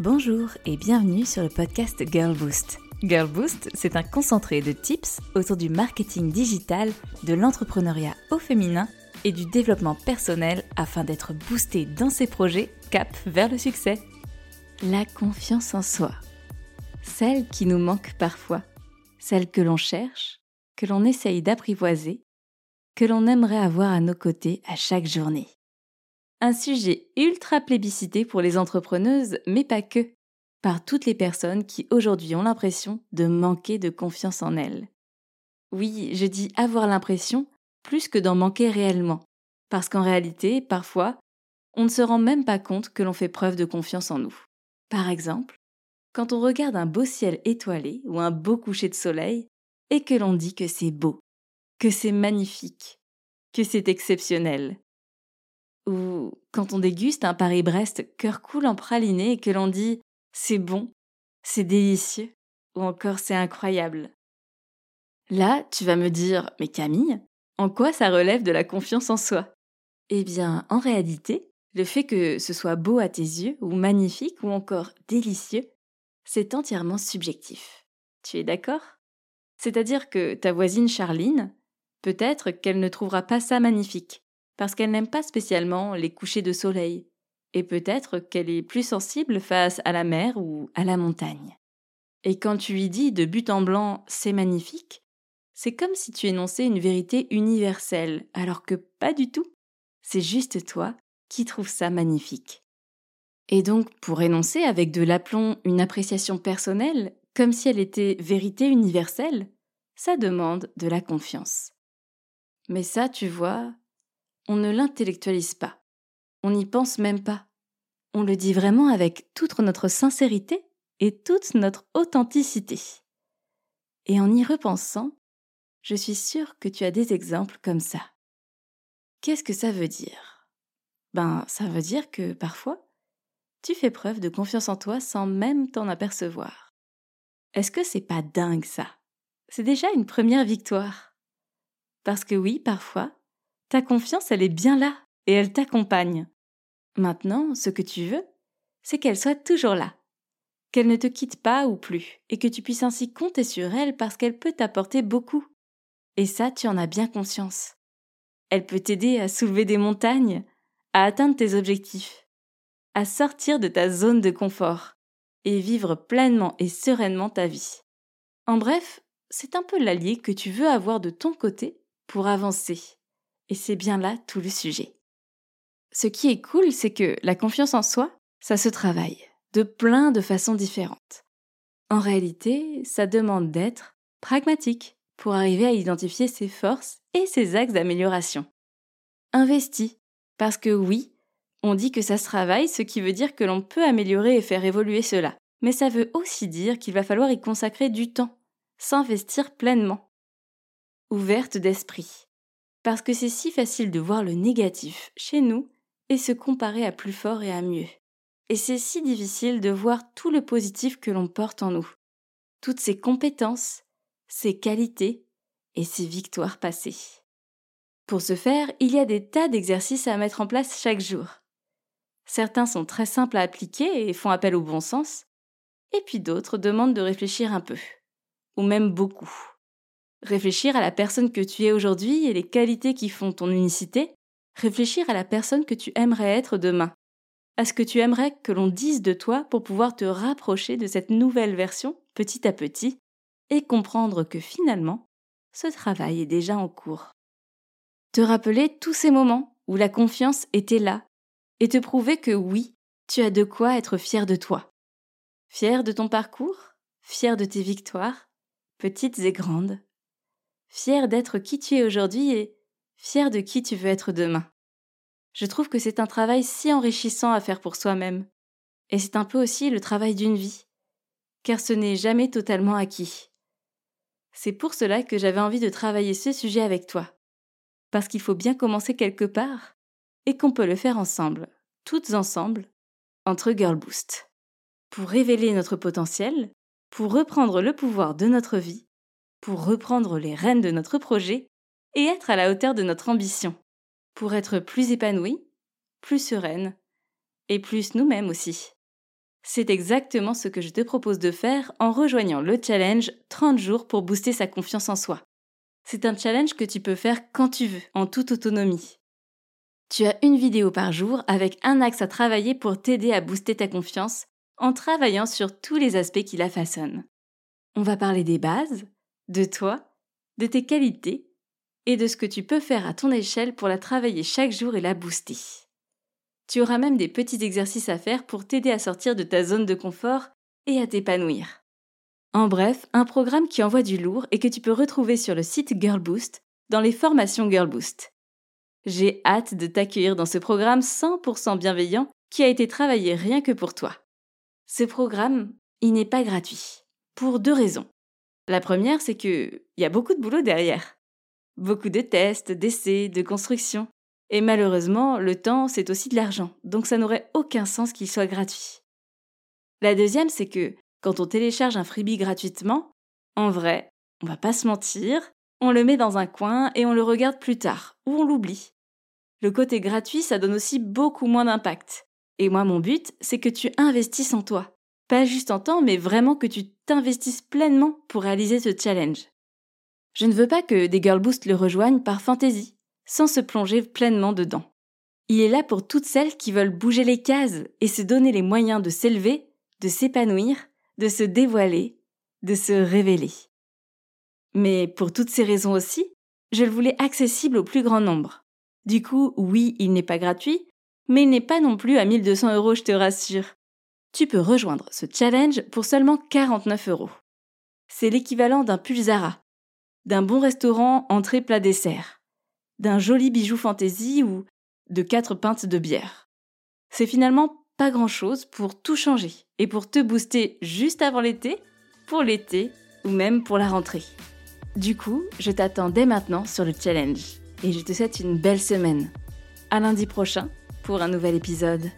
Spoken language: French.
Bonjour et bienvenue sur le podcast Girl Boost. Girl Boost, c'est un concentré de tips autour du marketing digital, de l'entrepreneuriat au féminin et du développement personnel afin d'être boosté dans ses projets cap vers le succès. La confiance en soi. Celle qui nous manque parfois. Celle que l'on cherche, que l'on essaye d'apprivoiser, que l'on aimerait avoir à nos côtés à chaque journée. Un sujet ultra plébiscité pour les entrepreneuses, mais pas que, par toutes les personnes qui aujourd'hui ont l'impression de manquer de confiance en elles. Oui, je dis avoir l'impression plus que d'en manquer réellement, parce qu'en réalité, parfois, on ne se rend même pas compte que l'on fait preuve de confiance en nous. Par exemple, quand on regarde un beau ciel étoilé ou un beau coucher de soleil et que l'on dit que c'est beau, que c'est magnifique, que c'est exceptionnel. Ou quand on déguste un Paris-Brest cœur cool en praliné et que l'on dit c'est bon, c'est délicieux, ou encore c'est incroyable. Là, tu vas me dire, mais Camille, en quoi ça relève de la confiance en soi? Eh bien, en réalité, le fait que ce soit beau à tes yeux, ou magnifique, ou encore délicieux, c'est entièrement subjectif. Tu es d'accord? C'est-à-dire que ta voisine Charline, peut-être qu'elle ne trouvera pas ça magnifique, parce qu'elle n'aime pas spécialement les couchers de soleil, et peut-être qu'elle est plus sensible face à la mer ou à la montagne. Et quand tu lui dis de but en blanc c'est magnifique, c'est comme si tu énonçais une vérité universelle, alors que pas du tout. C'est juste toi qui trouves ça magnifique. Et donc, pour énoncer avec de l'aplomb une appréciation personnelle, comme si elle était vérité universelle, ça demande de la confiance. Mais ça, tu vois, on ne l'intellectualise pas. On n'y pense même pas. On le dit vraiment avec toute notre sincérité et toute notre authenticité. Et en y repensant, je suis sûre que tu as des exemples comme ça. Qu'est-ce que ça veut dire? Ben, ça veut dire que parfois, tu fais preuve de confiance en toi sans même t'en apercevoir. Est-ce que c'est pas dingue ça? C'est déjà une première victoire. Parce que oui, parfois, ta confiance, elle est bien là et elle t'accompagne. Maintenant, ce que tu veux, c'est qu'elle soit toujours là, qu'elle ne te quitte pas ou plus, et que tu puisses ainsi compter sur elle parce qu'elle peut t'apporter beaucoup. Et ça, tu en as bien conscience. Elle peut t'aider à soulever des montagnes, à atteindre tes objectifs, à sortir de ta zone de confort et vivre pleinement et sereinement ta vie. En bref, c'est un peu l'allié que tu veux avoir de ton côté pour avancer. Et c'est bien là tout le sujet. Ce qui est cool, c'est que la confiance en soi, ça se travaille de plein de façons différentes. En réalité, ça demande d'être pragmatique, pour arriver à identifier ses forces et ses axes d'amélioration. Investi, parce que oui, on dit que ça se travaille, ce qui veut dire que l'on peut améliorer et faire évoluer cela. Mais ça veut aussi dire qu'il va falloir y consacrer du temps, s'investir pleinement. Ouverte d'esprit, parce que c'est si facile de voir le négatif chez nous et se comparer à plus fort et à mieux. Et c'est si difficile de voir tout le positif que l'on porte en nous, toutes ses compétences, ses qualités et ses victoires passées. Pour ce faire, il y a des tas d'exercices à mettre en place chaque jour. Certains sont très simples à appliquer et font appel au bon sens, et puis d'autres demandent de réfléchir un peu, ou même beaucoup. Réfléchir à la personne que tu es aujourd'hui et les qualités qui font ton unicité, réfléchir à la personne que tu aimerais être demain, à ce que tu aimerais que l'on dise de toi pour pouvoir te rapprocher de cette nouvelle version petit à petit et comprendre que finalement, ce travail est déjà en cours? Te rappeler tous ces moments où la confiance était là et te prouver que oui, tu as de quoi être fier de toi. Fier de ton parcours, fier de tes victoires, petites et grandes. Fier d'être qui tu es aujourd'hui et fier de qui tu veux être demain. Je trouve que c'est un travail si enrichissant à faire pour soi-même. Et c'est un peu aussi le travail d'une vie, car ce n'est jamais totalement acquis. C'est pour cela que j'avais envie de travailler ce sujet avec toi. Parce qu'il faut bien commencer quelque part et qu'on peut le faire ensemble, toutes ensemble, entre Girl Boost. Pour révéler notre potentiel, pour reprendre le pouvoir de notre vie, pour reprendre les rênes de notre projet et être à la hauteur de notre ambition. Pour être plus épanouie, plus sereine et plus nous-mêmes aussi. C'est exactement ce que je te propose de faire en rejoignant le challenge 30 jours pour booster sa confiance en soi. C'est un challenge que tu peux faire quand tu veux, en toute autonomie. Tu as une vidéo par jour avec un axe à travailler pour t'aider à booster ta confiance en travaillant sur tous les aspects qui la façonnent. On va parler des bases, de toi, de tes qualités et de ce que tu peux faire à ton échelle pour la travailler chaque jour et la booster. Tu auras même des petits exercices à faire pour t'aider à sortir de ta zone de confort et à t'épanouir. En bref, un programme qui envoie du lourd et que tu peux retrouver sur le site GirlBoost dans les formations GirlBoost. J'ai hâte de t'accueillir dans ce programme 100% bienveillant qui a été travaillé rien que pour toi. Ce programme, il n'est pas gratuit. Pour deux raisons. La première, c'est que y a beaucoup de boulot derrière. Beaucoup de tests, d'essais, de construction. Et malheureusement, le temps, c'est aussi de l'argent, donc ça n'aurait aucun sens qu'il soit gratuit. La deuxième, c'est que quand on télécharge un freebie gratuitement, en vrai, on va pas se mentir, on le met dans un coin et on le regarde plus tard, ou on l'oublie. Le côté gratuit, ça donne aussi beaucoup moins d'impact. Et moi, mon but, c'est que tu investisses en toi. Pas juste en temps, mais vraiment que tu t'investisses pleinement pour réaliser ce challenge. Je ne veux pas que des Girl Boost le rejoignent par fantaisie, sans se plonger pleinement dedans. Il est là pour toutes celles qui veulent bouger les cases et se donner les moyens de s'élever, de s'épanouir, de se dévoiler, de se révéler. Mais pour toutes ces raisons aussi, je le voulais accessible au plus grand nombre. Du coup, oui, il n'est pas gratuit, mais il n'est pas non plus à 1200 euros, je te rassure. Tu peux rejoindre ce challenge pour seulement 49 euros. C'est l'équivalent d'un pulsara, d'un bon restaurant entrée plat dessert, d'un joli bijou fantaisie ou de quatre pintes de bière. C'est finalement pas grand-chose pour tout changer et pour te booster juste avant l'été, pour l'été ou même pour la rentrée. Du coup, je t'attends dès maintenant sur le challenge et je te souhaite une belle semaine. À lundi prochain pour un nouvel épisode.